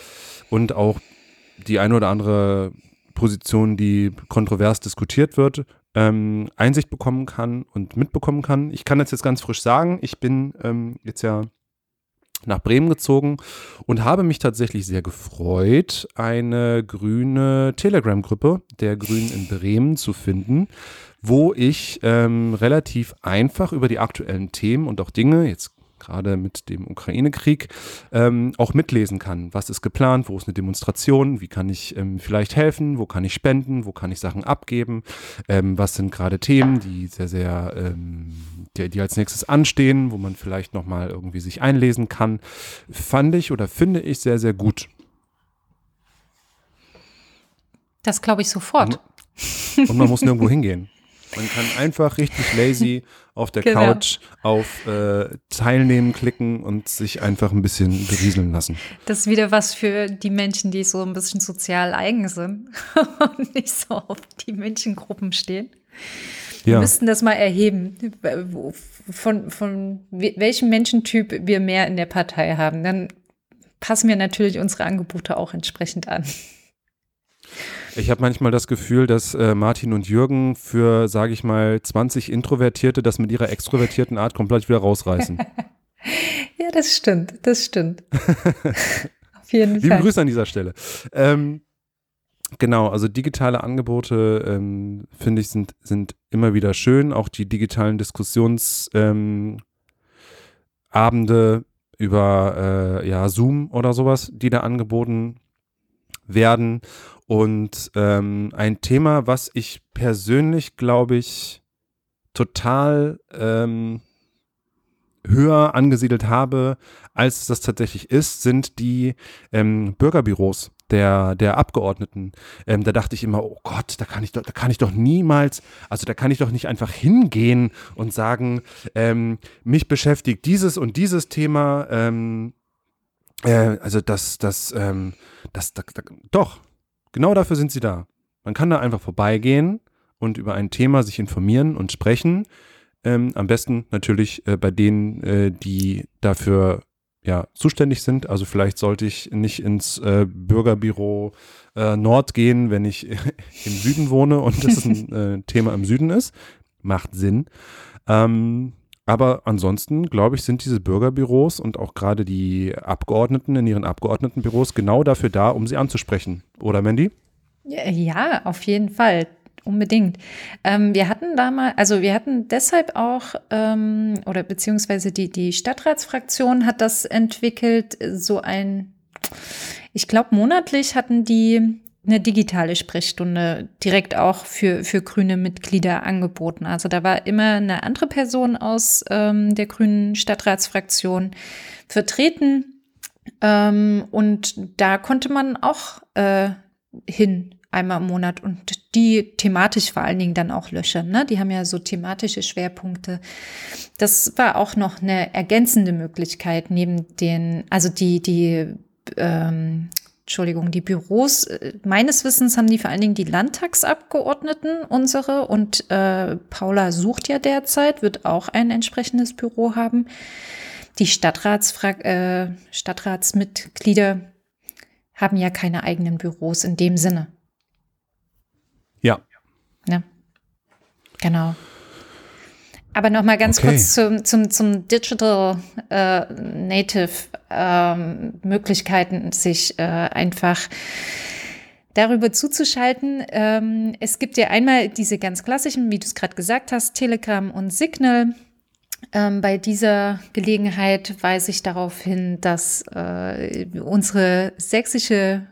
und auch die eine oder andere Position, die kontrovers diskutiert wird, ähm, Einsicht bekommen kann und mitbekommen kann. Ich kann das jetzt ganz frisch sagen. Ich bin ähm, jetzt ja nach Bremen gezogen und habe mich tatsächlich sehr gefreut, eine grüne Telegram-Gruppe der Grünen in Bremen zu finden, wo ich ähm, relativ einfach über die aktuellen Themen und auch Dinge, jetzt gerade mit dem Ukraine-Krieg, ähm, auch mitlesen kann. Was ist geplant? Wo ist eine Demonstration? Wie kann ich ähm, vielleicht helfen? Wo kann ich spenden? Wo kann ich Sachen abgeben? Ähm, was sind gerade Themen, die sehr, sehr, ähm, die, die, als nächstes anstehen, wo man vielleicht nochmal irgendwie sich einlesen kann? Fand ich oder finde ich sehr, sehr gut. Das glaube ich sofort. Und, und man muss nirgendwo hingehen. Man kann einfach richtig lazy auf der genau. Couch auf äh, Teilnehmen klicken und sich einfach ein bisschen berieseln lassen. Das ist wieder was für die Menschen, die so ein bisschen sozial eigen sind und nicht so auf die Menschengruppen stehen. Wir ja. müssten das mal erheben, von, von welchem Menschentyp wir mehr in der Partei haben. Dann passen wir natürlich unsere Angebote auch entsprechend an. Ich habe manchmal das Gefühl, dass äh, Martin und Jürgen für, sage ich mal, 20 Introvertierte das mit ihrer extrovertierten Art komplett wieder rausreißen. ja, das stimmt, das stimmt. Auf jeden Liebe Fall. Liebe Grüße an dieser Stelle. Ähm, genau, also digitale Angebote, ähm, finde ich, sind, sind immer wieder schön. Auch die digitalen Diskussionsabende ähm, über äh, ja, Zoom oder sowas, die da angeboten werden. Und ähm, ein Thema, was ich persönlich, glaube ich, total ähm, höher angesiedelt habe, als das tatsächlich ist, sind die ähm, Bürgerbüros der, der Abgeordneten. Ähm, da dachte ich immer, oh Gott, da kann ich doch, da kann ich doch niemals, also da kann ich doch nicht einfach hingehen und sagen, ähm, mich beschäftigt dieses und dieses Thema, ähm, äh, also das, das, ähm, das, das, das, doch, Genau dafür sind sie da. Man kann da einfach vorbeigehen und über ein Thema sich informieren und sprechen. Ähm, am besten natürlich äh, bei denen, äh, die dafür ja, zuständig sind. Also vielleicht sollte ich nicht ins äh, Bürgerbüro äh, Nord gehen, wenn ich im Süden wohne und das ein äh, Thema im Süden ist. Macht Sinn. Ähm, aber ansonsten, glaube ich, sind diese Bürgerbüros und auch gerade die Abgeordneten in ihren Abgeordnetenbüros genau dafür da, um sie anzusprechen. Oder Mandy? Ja, auf jeden Fall. Unbedingt. Ähm, wir hatten da mal, also wir hatten deshalb auch, ähm, oder beziehungsweise die, die Stadtratsfraktion hat das entwickelt, so ein, ich glaube, monatlich hatten die eine digitale Sprechstunde direkt auch für, für grüne Mitglieder angeboten. Also da war immer eine andere Person aus ähm, der grünen Stadtratsfraktion vertreten. Ähm, und da konnte man auch äh, hin einmal im Monat und die thematisch vor allen Dingen dann auch löchern. Ne? Die haben ja so thematische Schwerpunkte. Das war auch noch eine ergänzende Möglichkeit neben den, also die, die ähm, Entschuldigung, die Büros, äh, meines Wissens haben die vor allen Dingen die Landtagsabgeordneten unsere und äh, Paula sucht ja derzeit, wird auch ein entsprechendes Büro haben. Die Stadtratsfra äh, Stadtratsmitglieder haben ja keine eigenen Büros in dem Sinne. Ja. Ja. Genau. Aber noch mal ganz okay. kurz zum, zum, zum Digital äh, Native ähm, Möglichkeiten, sich äh, einfach darüber zuzuschalten. Ähm, es gibt ja einmal diese ganz klassischen, wie du es gerade gesagt hast, Telegram und Signal. Ähm, bei dieser Gelegenheit weise ich darauf hin, dass äh, unsere sächsische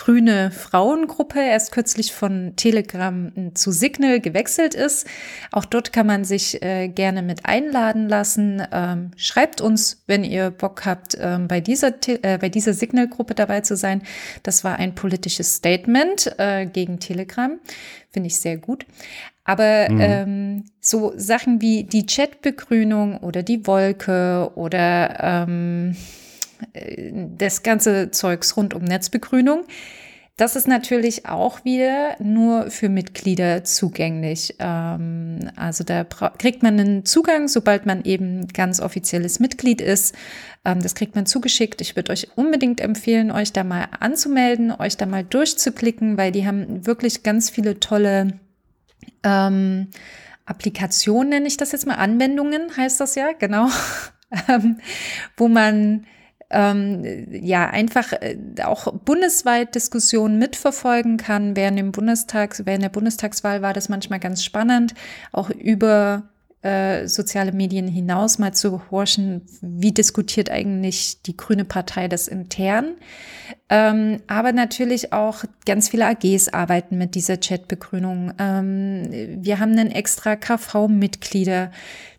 grüne Frauengruppe erst kürzlich von Telegram zu Signal gewechselt ist. Auch dort kann man sich äh, gerne mit einladen lassen. Ähm, schreibt uns, wenn ihr Bock habt, ähm, bei dieser, äh, bei dieser Signal-Gruppe dabei zu sein. Das war ein politisches Statement äh, gegen Telegram. Finde ich sehr gut. Aber mhm. ähm, so Sachen wie die Chatbegrünung oder die Wolke oder ähm, das ganze Zeugs rund um Netzbegrünung. Das ist natürlich auch wieder nur für Mitglieder zugänglich. Ähm, also da kriegt man einen Zugang, sobald man eben ganz offizielles Mitglied ist. Ähm, das kriegt man zugeschickt. Ich würde euch unbedingt empfehlen, euch da mal anzumelden, euch da mal durchzuklicken, weil die haben wirklich ganz viele tolle ähm, Applikationen, nenne ich das jetzt mal, Anwendungen heißt das ja, genau, ähm, wo man ähm, ja einfach äh, auch bundesweit Diskussionen mitverfolgen kann. Während dem Bundestag, während der Bundestagswahl war das manchmal ganz spannend, auch über äh, soziale Medien hinaus mal zu horchen, wie diskutiert eigentlich die Grüne Partei das intern. Ähm, aber natürlich auch ganz viele AGs arbeiten mit dieser Chatbegrünung. Ähm, wir haben einen extra KV-Mitglieder.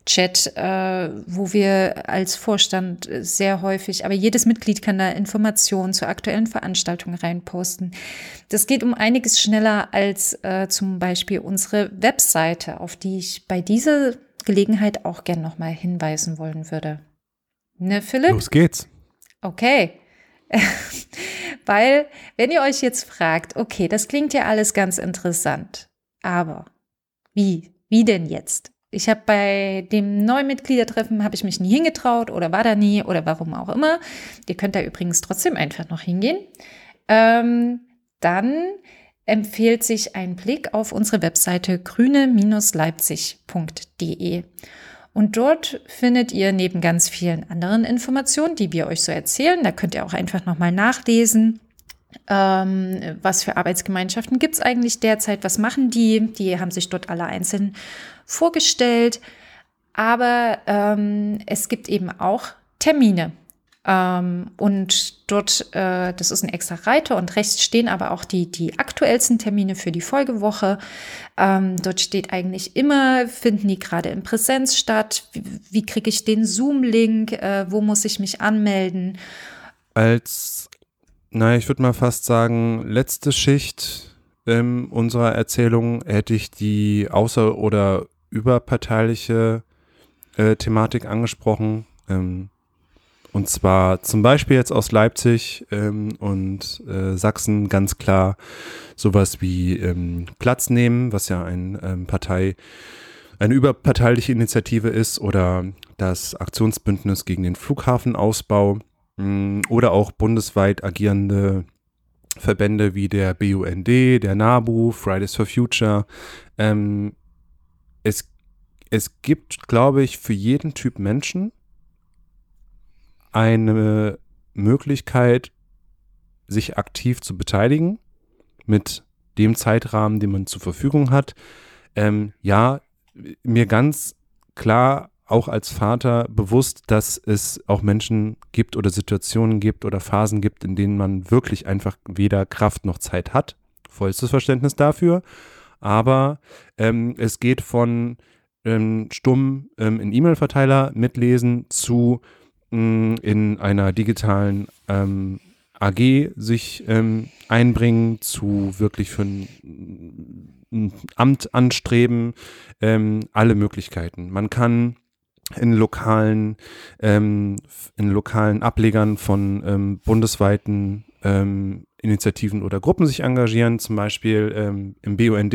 Chat, äh, wo wir als Vorstand sehr häufig, aber jedes Mitglied kann da Informationen zur aktuellen Veranstaltung reinposten. Das geht um einiges schneller als äh, zum Beispiel unsere Webseite, auf die ich bei dieser Gelegenheit auch gern nochmal hinweisen wollen würde. Ne, Philipp? Los geht's. Okay. Weil, wenn ihr euch jetzt fragt, okay, das klingt ja alles ganz interessant, aber wie? Wie denn jetzt? Ich habe bei dem neuen Mitgliedertreffen habe ich mich nie hingetraut oder war da nie oder warum auch immer. Ihr könnt da übrigens trotzdem einfach noch hingehen. Ähm, dann empfiehlt sich ein Blick auf unsere Webseite grüne-leipzig.de. Und dort findet ihr neben ganz vielen anderen Informationen, die wir euch so erzählen, da könnt ihr auch einfach nochmal nachlesen, ähm, was für Arbeitsgemeinschaften gibt es eigentlich derzeit, was machen die, die haben sich dort alle einzeln vorgestellt. Aber ähm, es gibt eben auch Termine. Ähm, und dort, äh, das ist ein extra Reiter und rechts stehen aber auch die, die aktuellsten Termine für die Folgewoche. Ähm, dort steht eigentlich immer, finden die gerade in Präsenz statt? Wie, wie kriege ich den Zoom-Link? Äh, wo muss ich mich anmelden? Als, naja, ich würde mal fast sagen, letzte Schicht ähm, unserer Erzählung hätte ich die außer- oder überparteiliche äh, Thematik angesprochen. Ähm, und zwar zum Beispiel jetzt aus Leipzig ähm, und äh, Sachsen ganz klar sowas wie ähm, Platz nehmen, was ja ein ähm, Partei, eine überparteiliche Initiative ist, oder das Aktionsbündnis gegen den Flughafenausbau mh, mm, oder auch bundesweit agierende Verbände wie der BUND, der NABU, Fridays for Future. Ähm, es, es gibt, glaube ich, für jeden Typ Menschen eine Möglichkeit, sich aktiv zu beteiligen mit dem Zeitrahmen, den man zur Verfügung hat. Ähm, ja, mir ganz klar auch als Vater bewusst, dass es auch Menschen gibt oder Situationen gibt oder Phasen gibt, in denen man wirklich einfach weder Kraft noch Zeit hat. Vollstes Verständnis dafür. Aber ähm, es geht von ähm, stumm ähm, in E-Mail-Verteiler mitlesen zu in einer digitalen ähm, AG sich ähm, einbringen, zu wirklich für ein, ein Amt anstreben, ähm, alle Möglichkeiten. Man kann in lokalen, ähm, in lokalen Ablegern von ähm, bundesweiten ähm, Initiativen oder Gruppen sich engagieren, zum Beispiel ähm, im BUND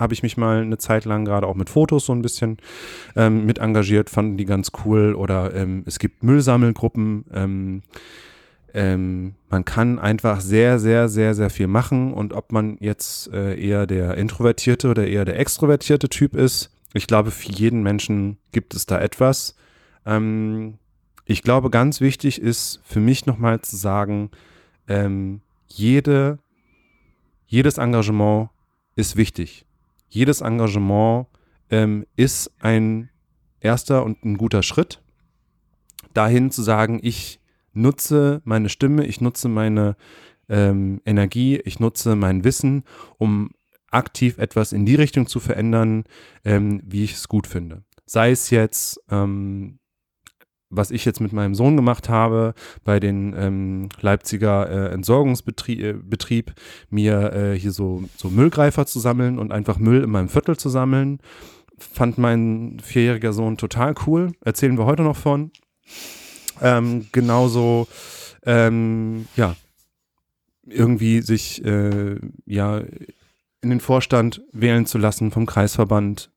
habe ich mich mal eine Zeit lang gerade auch mit Fotos so ein bisschen ähm, mit engagiert, fanden die ganz cool. Oder ähm, es gibt Müllsammelgruppen. Ähm, ähm, man kann einfach sehr, sehr, sehr, sehr viel machen. Und ob man jetzt äh, eher der introvertierte oder eher der extrovertierte Typ ist, ich glaube, für jeden Menschen gibt es da etwas. Ähm, ich glaube, ganz wichtig ist für mich nochmal zu sagen, ähm, jede, jedes Engagement ist wichtig jedes Engagement ähm, ist ein erster und ein guter Schritt, dahin zu sagen, ich nutze meine Stimme, ich nutze meine ähm, Energie, ich nutze mein Wissen, um aktiv etwas in die Richtung zu verändern, ähm, wie ich es gut finde. Sei es jetzt ähm, was ich jetzt mit meinem Sohn gemacht habe, bei den ähm, Leipziger äh, Entsorgungsbetrieb, äh, mir äh, hier so, so Müllgreifer zu sammeln und einfach Müll in meinem Viertel zu sammeln, fand mein vierjähriger Sohn total cool. Erzählen wir heute noch von. Ähm, genauso ähm, ja, irgendwie sich äh, ja in den Vorstand wählen zu lassen vom Kreisverband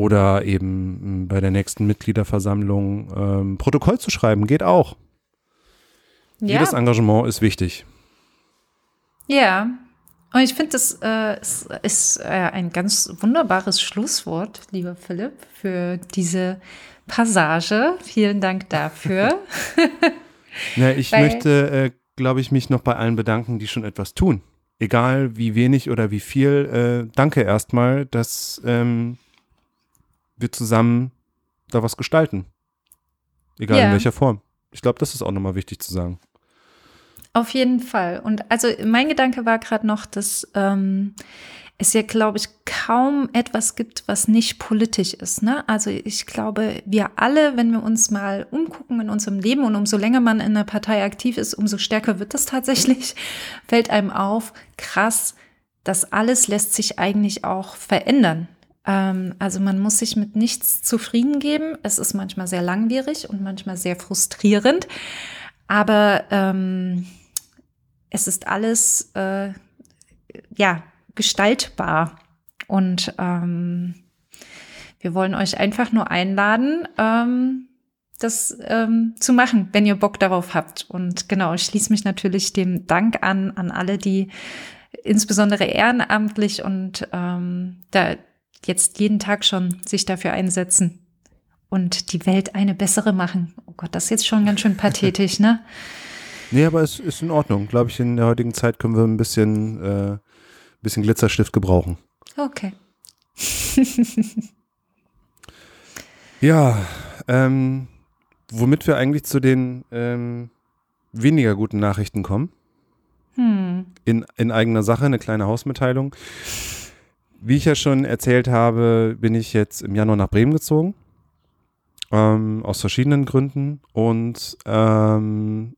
oder eben bei der nächsten Mitgliederversammlung ähm, Protokoll zu schreiben, geht auch. Ja. Jedes Engagement ist wichtig. Ja, und ich finde, das äh, ist, ist äh, ein ganz wunderbares Schlusswort, lieber Philipp, für diese Passage. Vielen Dank dafür. ja, ich Weil, möchte, äh, glaube ich, mich noch bei allen bedanken, die schon etwas tun. Egal wie wenig oder wie viel. Äh, danke erstmal, dass ähm, wir zusammen da was gestalten. Egal ja. in welcher Form. Ich glaube, das ist auch nochmal wichtig zu sagen. Auf jeden Fall. Und also mein Gedanke war gerade noch, dass ähm, es ja, glaube ich, kaum etwas gibt, was nicht politisch ist. Ne? Also ich glaube, wir alle, wenn wir uns mal umgucken in unserem Leben und umso länger man in einer Partei aktiv ist, umso stärker wird das tatsächlich, fällt einem auf, krass, das alles lässt sich eigentlich auch verändern. Ähm, also man muss sich mit nichts zufrieden geben. Es ist manchmal sehr langwierig und manchmal sehr frustrierend. Aber ähm, es ist alles äh, ja gestaltbar und ähm, wir wollen euch einfach nur einladen, ähm, das ähm, zu machen, wenn ihr Bock darauf habt. Und genau, ich schließe mich natürlich dem Dank an an alle, die insbesondere ehrenamtlich und ähm, da jetzt jeden Tag schon sich dafür einsetzen und die Welt eine bessere machen. Oh Gott, das ist jetzt schon ganz schön pathetisch, ne? Nee, aber es ist in Ordnung. Glaube ich, in der heutigen Zeit können wir ein bisschen, äh, bisschen Glitzerstift gebrauchen. Okay. ja, ähm, womit wir eigentlich zu den ähm, weniger guten Nachrichten kommen. Hm. In, in eigener Sache, eine kleine Hausmitteilung. Wie ich ja schon erzählt habe, bin ich jetzt im Januar nach Bremen gezogen. Ähm, aus verschiedenen Gründen. Und ähm,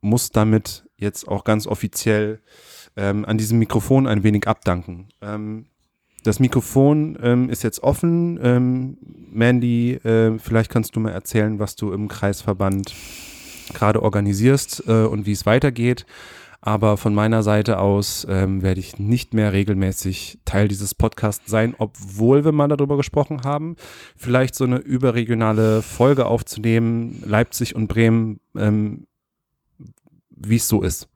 muss damit jetzt auch ganz offiziell ähm, an diesem Mikrofon ein wenig abdanken. Ähm, das Mikrofon ähm, ist jetzt offen. Ähm, Mandy, äh, vielleicht kannst du mal erzählen, was du im Kreisverband gerade organisierst äh, und wie es weitergeht. Aber von meiner Seite aus ähm, werde ich nicht mehr regelmäßig Teil dieses Podcasts sein, obwohl wir mal darüber gesprochen haben, vielleicht so eine überregionale Folge aufzunehmen, Leipzig und Bremen ähm, wie es so ist.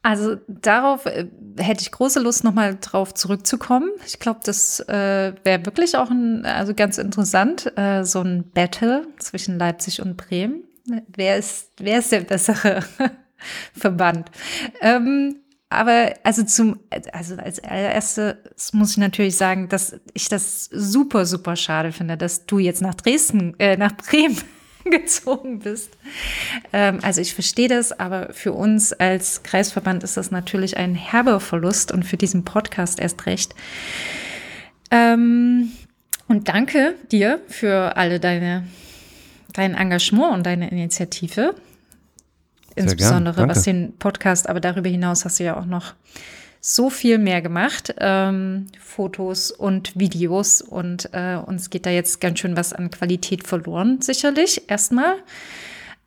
Also darauf äh, hätte ich große Lust, nochmal drauf zurückzukommen. Ich glaube, das äh, wäre wirklich auch ein, also ganz interessant, äh, so ein Battle zwischen Leipzig und Bremen. Wer ist, wer ist der bessere Verband? Ähm, aber also zum, also als allererstes muss ich natürlich sagen, dass ich das super, super schade finde, dass du jetzt nach Dresden, äh, nach Bremen gezogen bist. Ähm, also ich verstehe das, aber für uns als Kreisverband ist das natürlich ein herber Verlust und für diesen Podcast erst recht. Ähm, und danke dir für alle deine, dein Engagement und deine Initiative. Insbesondere was den Podcast, aber darüber hinaus hast du ja auch noch so viel mehr gemacht, ähm, Fotos und Videos und äh, uns geht da jetzt ganz schön was an Qualität verloren, sicherlich erstmal.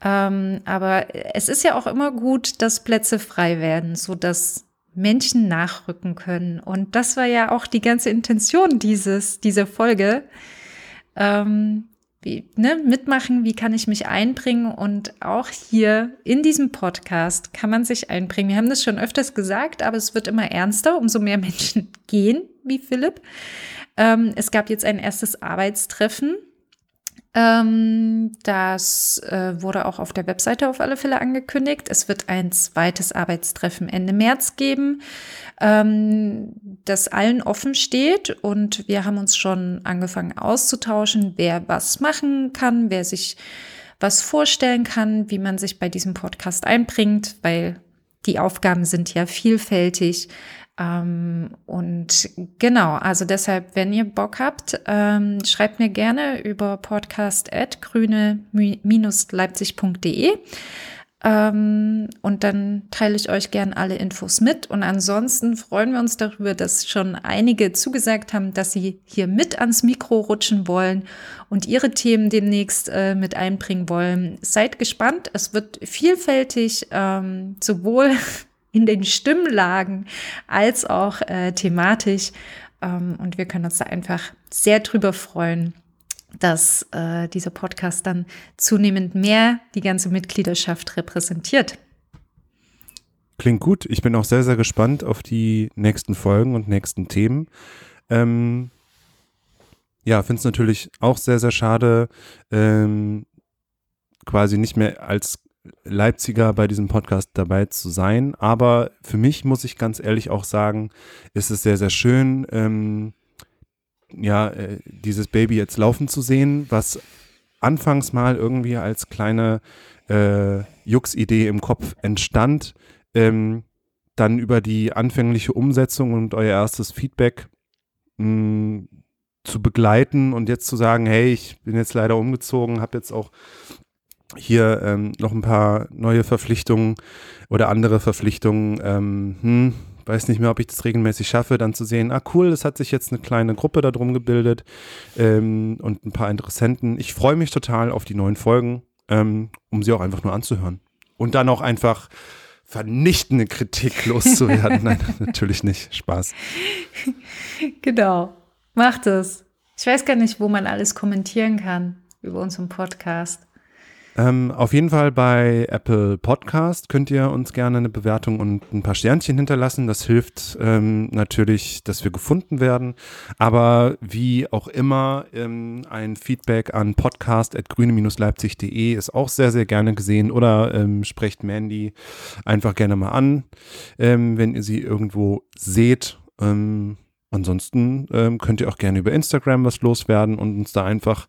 Ähm, aber es ist ja auch immer gut, dass Plätze frei werden, so dass Menschen nachrücken können. Und das war ja auch die ganze Intention dieses, dieser Folge. Ähm, wie, ne, mitmachen, wie kann ich mich einbringen und auch hier in diesem Podcast kann man sich einbringen. Wir haben das schon öfters gesagt, aber es wird immer ernster, umso mehr Menschen gehen, wie Philipp. Ähm, es gab jetzt ein erstes Arbeitstreffen ähm, das äh, wurde auch auf der Webseite auf alle Fälle angekündigt. Es wird ein zweites Arbeitstreffen Ende März geben, ähm, das allen offen steht. Und wir haben uns schon angefangen auszutauschen, wer was machen kann, wer sich was vorstellen kann, wie man sich bei diesem Podcast einbringt, weil die Aufgaben sind ja vielfältig. Ähm, und genau, also deshalb, wenn ihr Bock habt, ähm, schreibt mir gerne über podcast.grüne-leipzig.de. Ähm, und dann teile ich euch gern alle Infos mit. Und ansonsten freuen wir uns darüber, dass schon einige zugesagt haben, dass sie hier mit ans Mikro rutschen wollen und ihre Themen demnächst äh, mit einbringen wollen. Seid gespannt. Es wird vielfältig, ähm, sowohl in den Stimmlagen als auch äh, thematisch. Ähm, und wir können uns da einfach sehr drüber freuen dass äh, dieser Podcast dann zunehmend mehr die ganze Mitgliedschaft repräsentiert. Klingt gut. Ich bin auch sehr, sehr gespannt auf die nächsten Folgen und nächsten Themen. Ähm, ja, finde es natürlich auch sehr, sehr schade, ähm, quasi nicht mehr als Leipziger bei diesem Podcast dabei zu sein. Aber für mich muss ich ganz ehrlich auch sagen, ist es sehr, sehr schön, ähm, ja, äh, dieses Baby jetzt laufen zu sehen, was anfangs mal irgendwie als kleine äh, Jux-Idee im Kopf entstand, ähm, dann über die anfängliche Umsetzung und euer erstes Feedback mh, mm, zu begleiten und jetzt zu sagen, hey, ich bin jetzt leider umgezogen, habe jetzt auch hier ähm, noch ein paar neue Verpflichtungen oder andere Verpflichtungen. Ähm, hm, weiß nicht mehr, ob ich das regelmäßig schaffe, dann zu sehen, ah cool, es hat sich jetzt eine kleine Gruppe darum gebildet ähm, und ein paar Interessenten. Ich freue mich total auf die neuen Folgen, ähm, um sie auch einfach nur anzuhören. Und dann auch einfach vernichtende Kritik loszuwerden. Nein, natürlich nicht. Spaß. Genau. Macht es. Ich weiß gar nicht, wo man alles kommentieren kann über unseren Podcast. Ähm, auf jeden Fall bei Apple Podcast könnt ihr uns gerne eine Bewertung und ein paar Sternchen hinterlassen. Das hilft ähm, natürlich, dass wir gefunden werden. Aber wie auch immer, ähm, ein Feedback an podcast.grüne-leipzig.de ist auch sehr, sehr gerne gesehen. Oder ähm, sprecht Mandy einfach gerne mal an, ähm, wenn ihr sie irgendwo seht. Ansonsten ähm, könnt ihr auch gerne über Instagram was loswerden und uns da einfach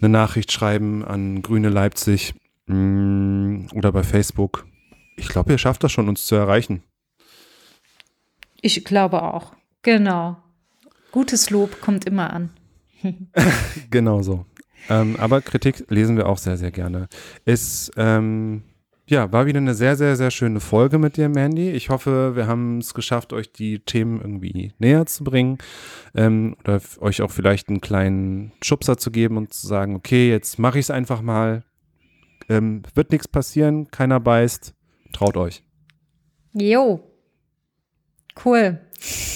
eine Nachricht schreiben an Grüne Leipzig mh, mm, oder bei Facebook. Ich glaube, ihr schafft das schon, uns zu erreichen. Ich glaube auch. Genau. Gutes Lob kommt immer an. genau so. Ähm, aber Kritik lesen wir auch sehr, sehr gerne. Ist ähm, ja, war wieder eine sehr, sehr, sehr schöne Folge mit dir, Mandy. Ich hoffe, wir haben es geschafft, euch die Themen irgendwie näher zu bringen ähm, oder euch auch vielleicht einen kleinen Schubser zu geben und zu sagen, okay, jetzt mache ich es einfach mal. Ähm, wird nichts passieren, keiner beißt. Traut euch. Jo. Cool.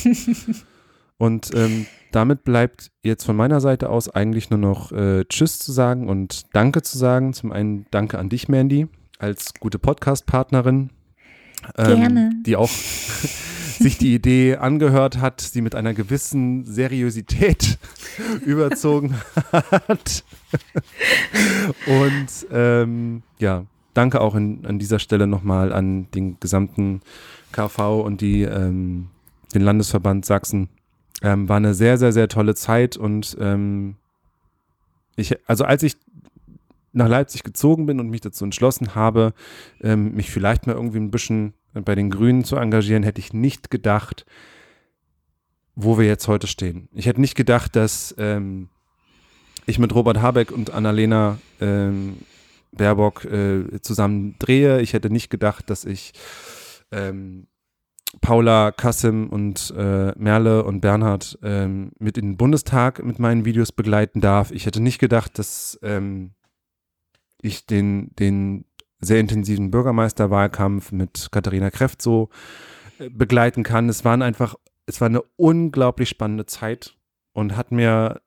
und ähm, damit bleibt jetzt von meiner Seite aus eigentlich nur noch äh, Tschüss zu sagen und Danke zu sagen. Zum einen Danke an dich, Mandy als gute Podcast-Partnerin, ähm, die auch sich die Idee angehört hat, sie mit einer gewissen Seriosität überzogen hat. Und ähm, ja, danke auch in, an dieser Stelle nochmal an den gesamten KV und die, ähm, den Landesverband Sachsen. Ähm, war eine sehr, sehr, sehr tolle Zeit und ähm, ich, also als ich nach Leipzig gezogen bin und mich dazu entschlossen habe, ähm, mich vielleicht mal irgendwie ein bisschen bei den Grünen zu engagieren, hätte ich nicht gedacht, wo wir jetzt heute stehen. Ich hätte nicht gedacht, dass ähm, ich mit Robert Habeck und Annalena ähm, Baerbock äh, zusammen drehe. Ich hätte nicht gedacht, dass ich ähm, Paula, Kassim und äh, Merle und Bernhard ähm, mit in den Bundestag mit meinen Videos begleiten darf. Ich hätte nicht gedacht, dass ähm, ich den, den sehr intensiven Bürgermeisterwahlkampf mit Katharina Kräft so äh, begleiten kann. Es waren einfach, es war eine unglaublich spannende Zeit und hat mir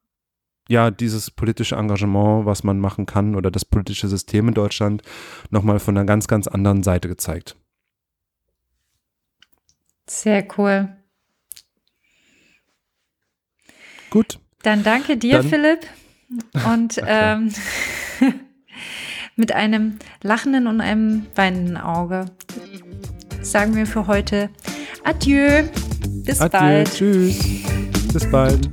ja dieses politische Engagement, was man machen kann oder das politische System in Deutschland nochmal von einer ganz, ganz anderen Seite gezeigt. Sehr cool. Gut. Dann danke dir, Dann, Philipp. Und ähm, mit einem lachenden und einem weinenden Auge sagen wir für heute Adieu. Bis Adieu, bald. Tschüss. Bis bald.